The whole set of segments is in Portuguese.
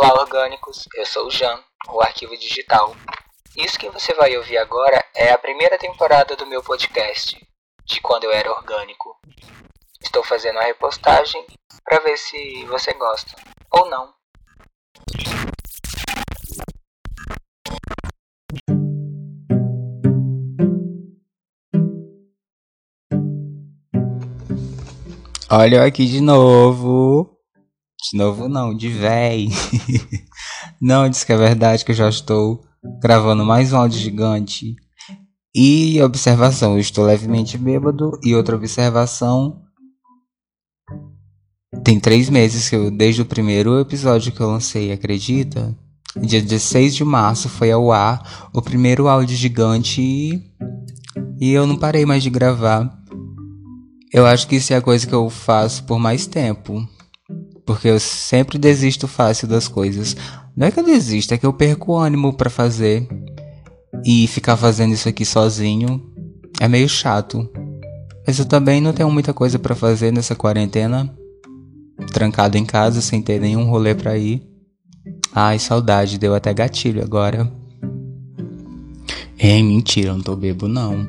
Olá, orgânicos! Eu sou o Jan, o Arquivo Digital. Isso que você vai ouvir agora é a primeira temporada do meu podcast, de quando eu era orgânico. Estou fazendo a repostagem para ver se você gosta ou não. Olha aqui de novo. De novo não, de véi. não, diz que é verdade que eu já estou gravando mais um áudio gigante. E observação, eu estou levemente bêbado. E outra observação. Tem três meses que eu, desde o primeiro episódio que eu lancei, acredita? Dia 16 de março foi ao ar o primeiro áudio gigante e, e eu não parei mais de gravar. Eu acho que isso é a coisa que eu faço por mais tempo. Porque eu sempre desisto fácil das coisas. Não é que eu desisto, é que eu perco o ânimo para fazer. E ficar fazendo isso aqui sozinho é meio chato. Mas eu também não tenho muita coisa para fazer nessa quarentena. Trancado em casa sem ter nenhum rolê pra ir. Ai, saudade, deu até gatilho agora. É mentira, eu não tô bebo não.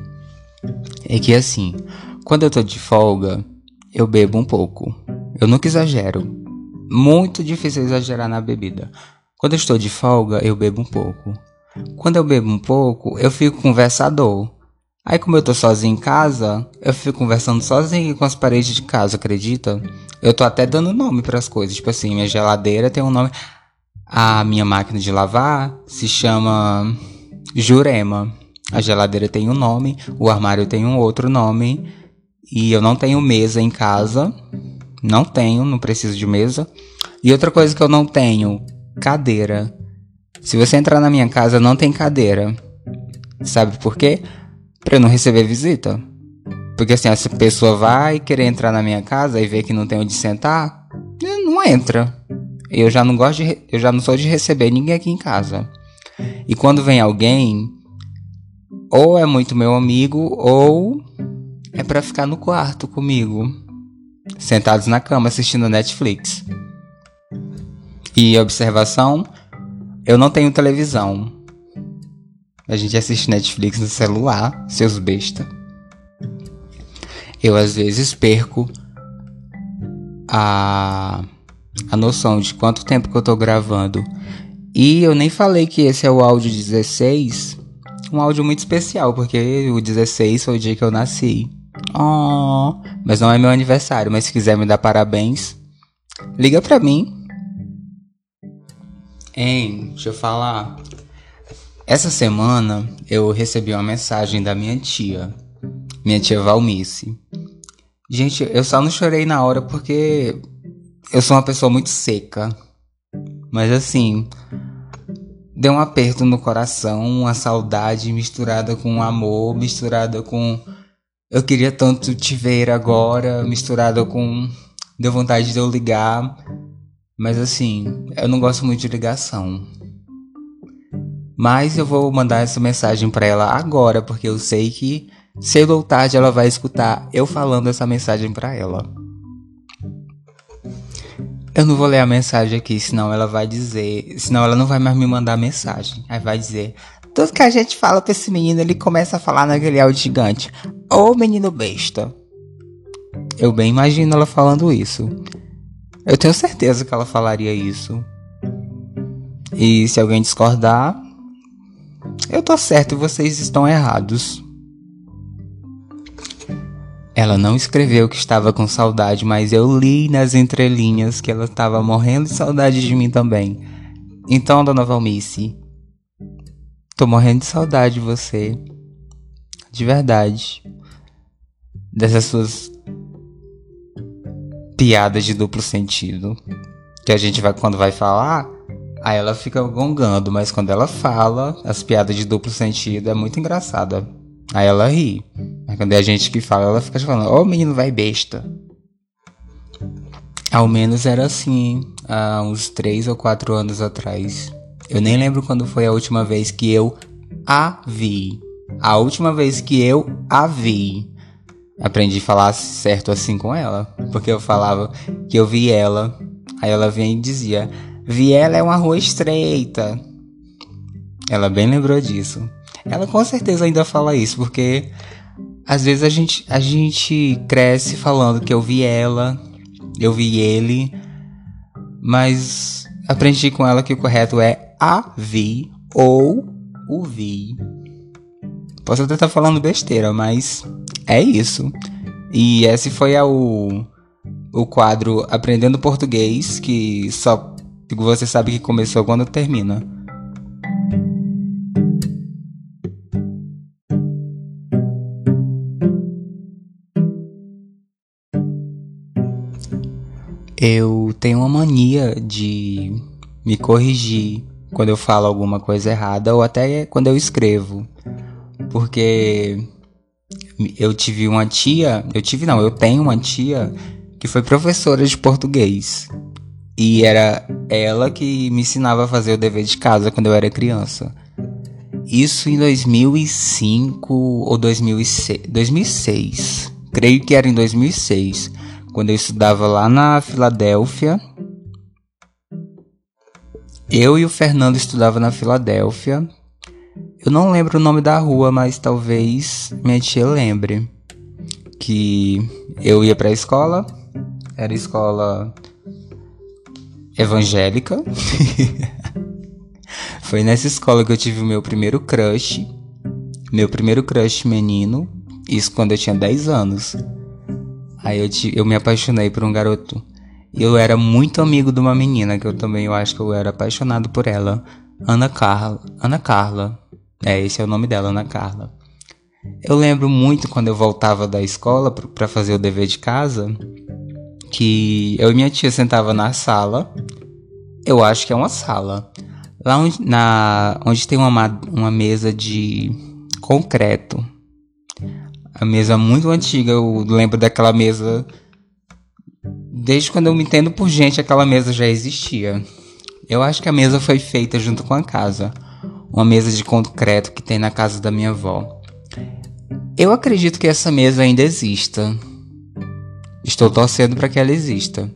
É que assim, quando eu tô de folga, eu bebo um pouco. Eu nunca exagero muito difícil exagerar na bebida. Quando eu estou de folga, eu bebo um pouco. Quando eu bebo um pouco, eu fico conversador. Aí, como eu tô sozinho em casa, eu fico conversando sozinho com as paredes de casa, acredita? Eu tô até dando nome para as coisas. Tipo assim, minha geladeira tem um nome. A minha máquina de lavar se chama Jurema. A geladeira tem um nome, o armário tem um outro nome. E eu não tenho mesa em casa. Não tenho, não preciso de mesa. E outra coisa que eu não tenho, cadeira. Se você entrar na minha casa, não tem cadeira. Sabe por quê? Pra eu não receber visita. Porque assim, essa pessoa vai querer entrar na minha casa e ver que não tem onde sentar, não entra. Eu já não gosto de, eu já não sou de receber ninguém aqui em casa. E quando vem alguém, ou é muito meu amigo, ou é para ficar no quarto comigo sentados na cama assistindo Netflix. E observação, eu não tenho televisão. A gente assiste Netflix no celular, seus besta. Eu às vezes perco a a noção de quanto tempo que eu tô gravando. E eu nem falei que esse é o áudio 16, um áudio muito especial, porque o 16 foi o dia que eu nasci. Oh, mas não é meu aniversário, mas se quiser me dar parabéns, liga pra mim. Hein, deixa eu falar. Essa semana eu recebi uma mensagem da minha tia, minha tia Valmice. Gente, eu só não chorei na hora porque eu sou uma pessoa muito seca. Mas assim, deu um aperto no coração, uma saudade misturada com amor, misturada com eu queria tanto te ver agora, misturado com. Deu vontade de eu ligar. Mas assim, eu não gosto muito de ligação. Mas eu vou mandar essa mensagem para ela agora, porque eu sei que cedo ou tarde ela vai escutar eu falando essa mensagem para ela. Eu não vou ler a mensagem aqui, senão ela vai dizer. Senão ela não vai mais me mandar mensagem. Aí vai dizer: tudo que a gente fala pra esse menino, ele começa a falar naquele áudio gigante. Ô menino besta. Eu bem imagino ela falando isso. Eu tenho certeza que ela falaria isso. E se alguém discordar, eu tô certo e vocês estão errados. Ela não escreveu que estava com saudade, mas eu li nas entrelinhas que ela estava morrendo de saudade de mim também. Então, dona Valmice, Tô morrendo de saudade de você. De verdade. Dessas suas piadas de duplo sentido. Que a gente vai, quando vai falar, aí ela fica gongando, mas quando ela fala, as piadas de duplo sentido é muito engraçada. Aí ela ri. Mas quando é a gente que fala, ela fica falando, ô oh, menino vai besta. Ao menos era assim, há uns 3 ou 4 anos atrás. Eu nem lembro quando foi a última vez que eu a vi. A última vez que eu a vi. Aprendi a falar certo assim com ela. Porque eu falava que eu vi ela. Aí ela vinha e dizia: Viela é uma rua estreita. Ela bem lembrou disso. Ela com certeza ainda fala isso, porque às vezes a gente, a gente cresce falando que eu vi ela, eu vi ele, mas aprendi com ela que o correto é a vi ou o vi. Posso até estar tá falando besteira, mas é isso. E esse foi o, o quadro Aprendendo Português, que só você sabe que começou quando termina. Eu tenho uma mania de me corrigir quando eu falo alguma coisa errada ou até quando eu escrevo. Porque eu tive uma tia, eu tive não, eu tenho uma tia que foi professora de português. E era ela que me ensinava a fazer o dever de casa quando eu era criança. Isso em 2005 ou 2006, 2006. Creio que era em 2006 quando eu estudava lá na Filadélfia. Eu e o Fernando estudava na Filadélfia. Eu não lembro o nome da rua, mas talvez minha tia lembre. Que eu ia para a escola, era escola evangélica. Foi nessa escola que eu tive o meu primeiro crush. Meu primeiro crush menino. Isso quando eu tinha 10 anos. Aí eu, te, eu me apaixonei por um garoto. Eu era muito amigo de uma menina que eu também eu acho que eu era apaixonado por ela. Ana Carla. Ana Carla. É, esse é o nome dela, Ana Carla. Eu lembro muito quando eu voltava da escola para fazer o dever de casa, que eu e minha tia sentava na sala. Eu acho que é uma sala. Lá onde, na, onde tem uma, uma mesa de concreto a mesa muito antiga, eu lembro daquela mesa. Desde quando eu me entendo por gente, aquela mesa já existia. Eu acho que a mesa foi feita junto com a casa. Uma mesa de concreto que tem na casa da minha avó. Eu acredito que essa mesa ainda exista. Estou torcendo para que ela exista.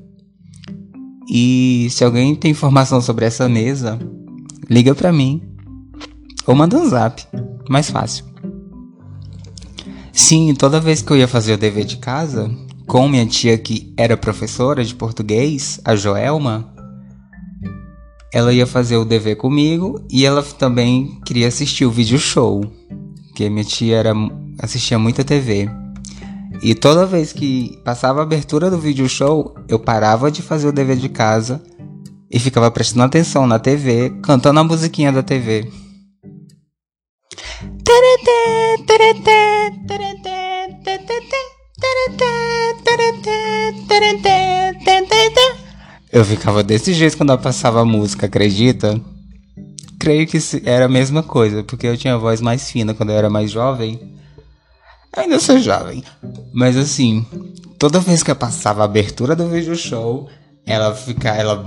E se alguém tem informação sobre essa mesa, liga para mim. Ou manda um zap. Mais fácil. Sim, toda vez que eu ia fazer o dever de casa, com minha tia que era professora de português, a Joelma, ela ia fazer o dever comigo e ela também queria assistir o vídeo show, porque minha tia era, assistia muita TV. E toda vez que passava a abertura do vídeo show, eu parava de fazer o dever de casa e ficava prestando atenção na TV, cantando a musiquinha da TV. Eu ficava desse jeito quando eu passava a música, acredita? Creio que era a mesma coisa, porque eu tinha a voz mais fina quando eu era mais jovem. Ainda sou jovem. Mas assim, toda vez que eu passava a abertura do vídeo show, ela ficava, ela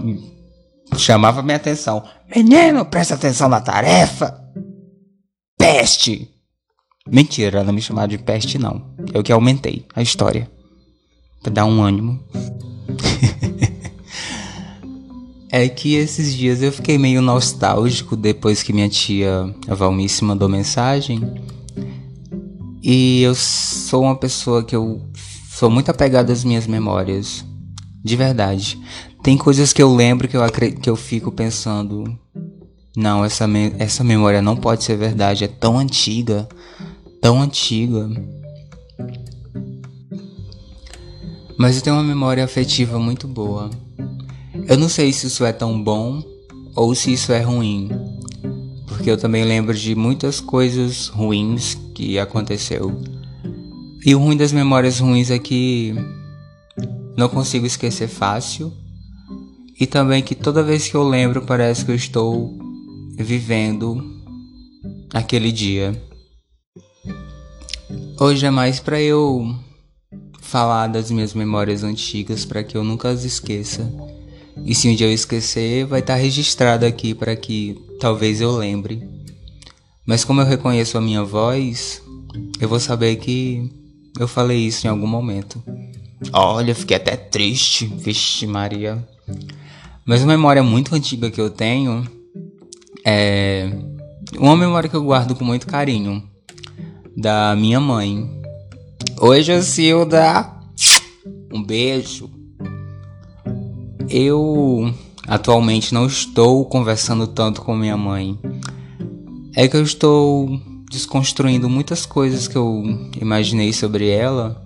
chamava minha atenção. Menino, presta atenção na tarefa. Peste! Mentira, não me chamava de peste, não. Eu que aumentei a história. Pra dar um ânimo. é que esses dias eu fiquei meio nostálgico depois que minha tia, a Valmice, mandou mensagem. E eu sou uma pessoa que eu sou muito apegada às minhas memórias. De verdade. Tem coisas que eu lembro que eu, que eu fico pensando. Não, essa, me essa memória não pode ser verdade. É tão antiga tão antiga. Mas eu tenho uma memória afetiva muito boa. Eu não sei se isso é tão bom ou se isso é ruim, porque eu também lembro de muitas coisas ruins que aconteceu. E o ruim das memórias ruins é que não consigo esquecer fácil. E também que toda vez que eu lembro parece que eu estou vivendo aquele dia. Hoje é mais para eu falar das minhas memórias antigas para que eu nunca as esqueça. E se um dia eu esquecer, vai estar tá registrado aqui para que talvez eu lembre. Mas como eu reconheço a minha voz, eu vou saber que eu falei isso em algum momento. Olha, fiquei até triste, vixe Maria. Mas uma memória muito antiga que eu tenho é uma memória que eu guardo com muito carinho da minha mãe. Oi, Jocilda! Um beijo. Eu atualmente não estou conversando tanto com minha mãe. É que eu estou desconstruindo muitas coisas que eu imaginei sobre ela.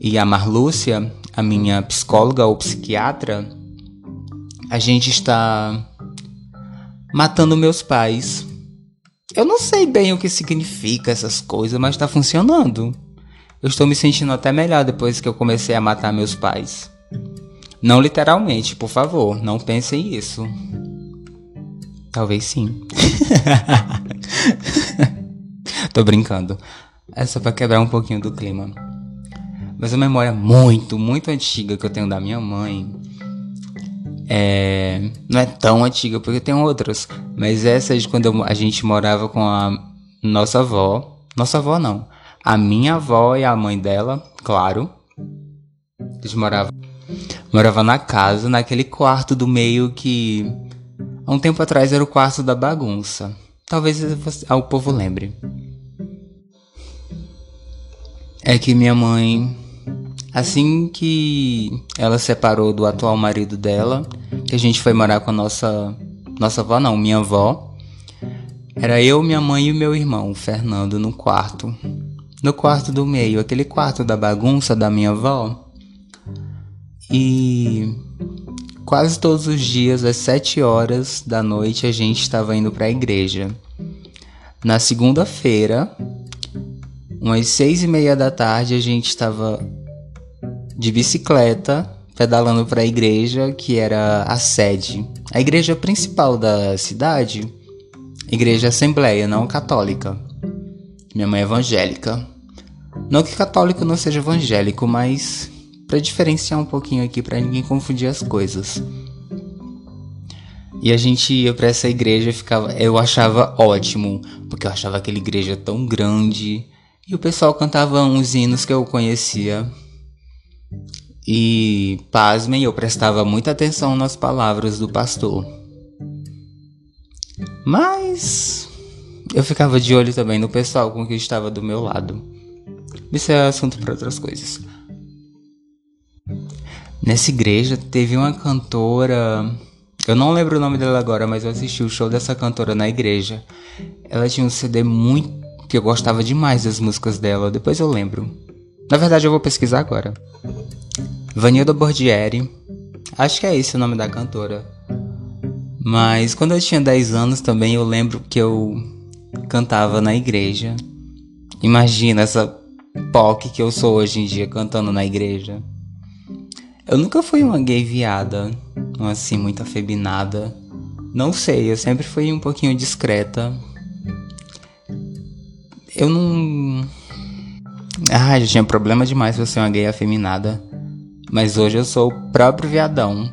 E a Marlúcia, a minha psicóloga ou psiquiatra, a gente está matando meus pais. Eu não sei bem o que significa essas coisas, mas está funcionando. Eu estou me sentindo até melhor depois que eu comecei a matar meus pais. Não literalmente, por favor, não pensem isso. Talvez sim. Tô brincando. É só pra quebrar um pouquinho do clima. Mas uma memória muito, muito antiga que eu tenho da minha mãe. É... Não é tão antiga, porque tem outras. Mas essa é de quando a gente morava com a nossa avó. Nossa avó não. A minha avó e a mãe dela, claro. Eles moravam, morava na casa, naquele quarto do meio que há um tempo atrás era o quarto da bagunça. Talvez o povo lembre. É que minha mãe, assim que ela separou do atual marido dela, que a gente foi morar com a nossa nossa avó, não, minha avó, era eu, minha mãe e meu irmão, Fernando, no quarto. No quarto do meio, aquele quarto da bagunça da minha avó. E quase todos os dias, às sete horas da noite, a gente estava indo para a igreja. Na segunda-feira, umas seis e meia da tarde, a gente estava de bicicleta pedalando para a igreja que era a sede, a igreja principal da cidade, igreja assembleia, não católica. Minha mãe é evangélica. Não que católico não seja evangélico, mas para diferenciar um pouquinho aqui para ninguém confundir as coisas. E a gente ia para essa igreja, ficava, eu achava ótimo, porque eu achava aquela igreja tão grande e o pessoal cantava uns hinos que eu conhecia. E, pasmem, eu prestava muita atenção nas palavras do pastor. Mas eu ficava de olho também no pessoal com que estava do meu lado. Isso é assunto para outras coisas. Nessa igreja teve uma cantora. Eu não lembro o nome dela agora, mas eu assisti o show dessa cantora na igreja. Ela tinha um CD muito. que eu gostava demais das músicas dela. Depois eu lembro. Na verdade, eu vou pesquisar agora. Vanilda Bordieri. Acho que é esse o nome da cantora. Mas quando eu tinha 10 anos também eu lembro que eu cantava na igreja. Imagina essa POC que eu sou hoje em dia cantando na igreja. Eu nunca fui uma gay viada, assim, muito afeminada. Não sei, eu sempre fui um pouquinho discreta. Eu não. Ah, já tinha problema demais pra ser uma gay afeminada. Mas hoje eu sou o próprio viadão.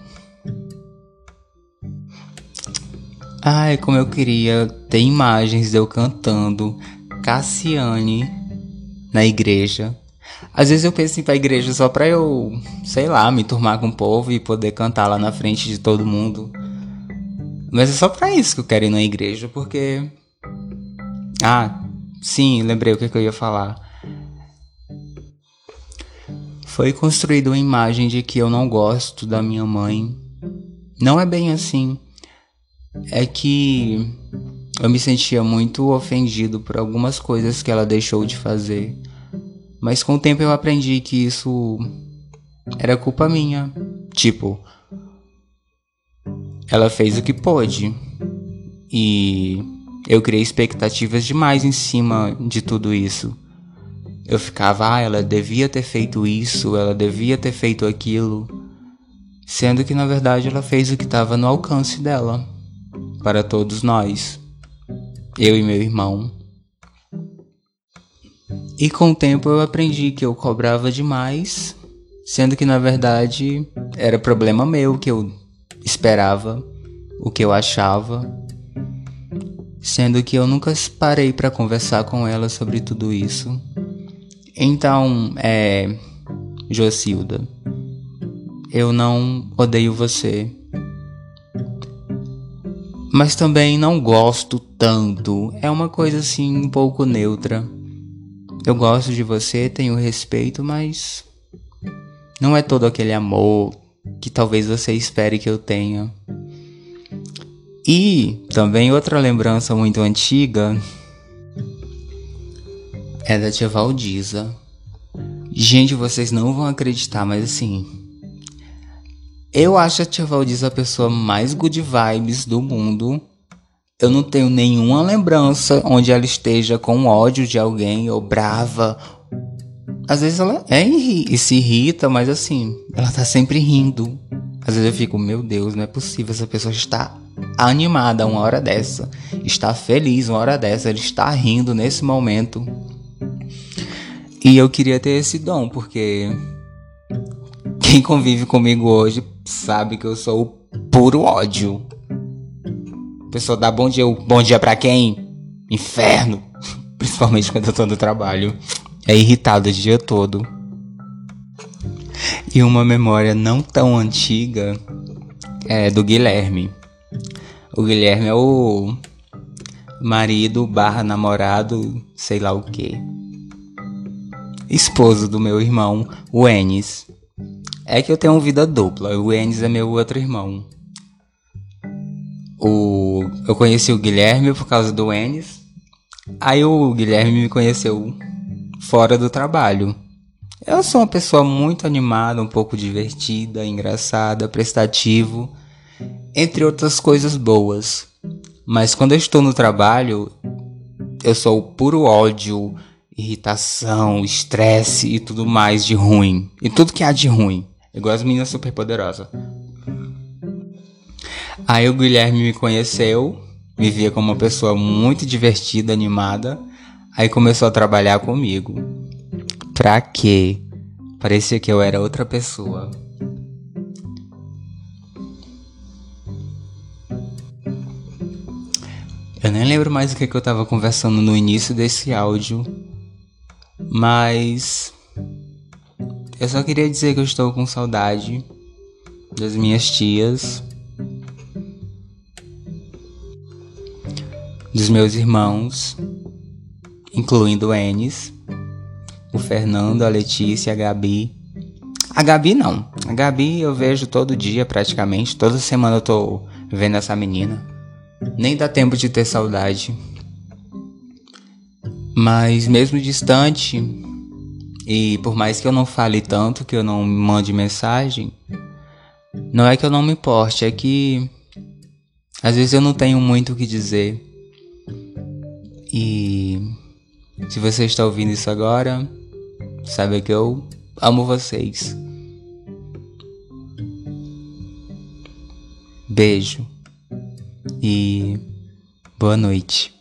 Ai, como eu queria ter imagens de eu cantando Cassiane na igreja. Às vezes eu penso em ir pra igreja só pra eu, sei lá, me turmar com o povo e poder cantar lá na frente de todo mundo. Mas é só pra isso que eu quero ir na igreja, porque. Ah, sim, lembrei o que, que eu ia falar. Foi construída uma imagem de que eu não gosto da minha mãe. Não é bem assim. É que eu me sentia muito ofendido por algumas coisas que ela deixou de fazer. Mas com o tempo eu aprendi que isso era culpa minha. Tipo, ela fez o que pôde. E eu criei expectativas demais em cima de tudo isso. Eu ficava, ah, ela devia ter feito isso, ela devia ter feito aquilo. Sendo que na verdade ela fez o que estava no alcance dela. Para todos nós. Eu e meu irmão. E com o tempo eu aprendi que eu cobrava demais, sendo que na verdade era problema meu que eu esperava, o que eu achava, sendo que eu nunca parei para conversar com ela sobre tudo isso. Então, é, Jocilda, eu não odeio você. mas também não gosto tanto. É uma coisa assim um pouco neutra. Eu gosto de você, tenho respeito, mas não é todo aquele amor que talvez você espere que eu tenha. E também outra lembrança muito antiga é da tia Valdiza. Gente, vocês não vão acreditar, mas assim. Eu acho a tia Valdiza a pessoa mais good vibes do mundo. Eu não tenho nenhuma lembrança onde ela esteja com ódio de alguém ou brava. Às vezes ela é e se irrita, mas assim, ela tá sempre rindo. Às vezes eu fico, meu Deus, não é possível, essa pessoa está animada uma hora dessa, está feliz uma hora dessa, ele está rindo nesse momento. E eu queria ter esse dom, porque quem convive comigo hoje sabe que eu sou o puro ódio. A pessoa dá bom dia, bom dia para quem? Inferno. Principalmente quando eu tô no trabalho. É irritado o dia todo. E uma memória não tão antiga é do Guilherme. O Guilherme é o marido barra namorado, sei lá o que esposo do meu irmão, o Enes. É que eu tenho vida dupla, o Enes é meu outro irmão. O, eu conheci o Guilherme por causa do Enes. Aí o Guilherme me conheceu fora do trabalho. Eu sou uma pessoa muito animada, um pouco divertida, engraçada, prestativo, entre outras coisas boas. Mas quando eu estou no trabalho, eu sou o puro ódio, irritação, estresse e tudo mais de ruim. E tudo que há de ruim. Igual as meninas super poderosas. Aí o Guilherme me conheceu, me via como uma pessoa muito divertida, animada. Aí começou a trabalhar comigo. Pra quê? Parecia que eu era outra pessoa. Eu nem lembro mais o que, que eu tava conversando no início desse áudio. Mas eu só queria dizer que eu estou com saudade das minhas tias, dos meus irmãos, incluindo o Enes, o Fernando, a Letícia, a Gabi. A Gabi não. A Gabi eu vejo todo dia praticamente. Toda semana eu tô vendo essa menina. Nem dá tempo de ter saudade. Mas mesmo distante, e por mais que eu não fale tanto, que eu não mande mensagem, não é que eu não me importe, é que às vezes eu não tenho muito o que dizer. E se você está ouvindo isso agora, saiba que eu amo vocês. Beijo e boa noite.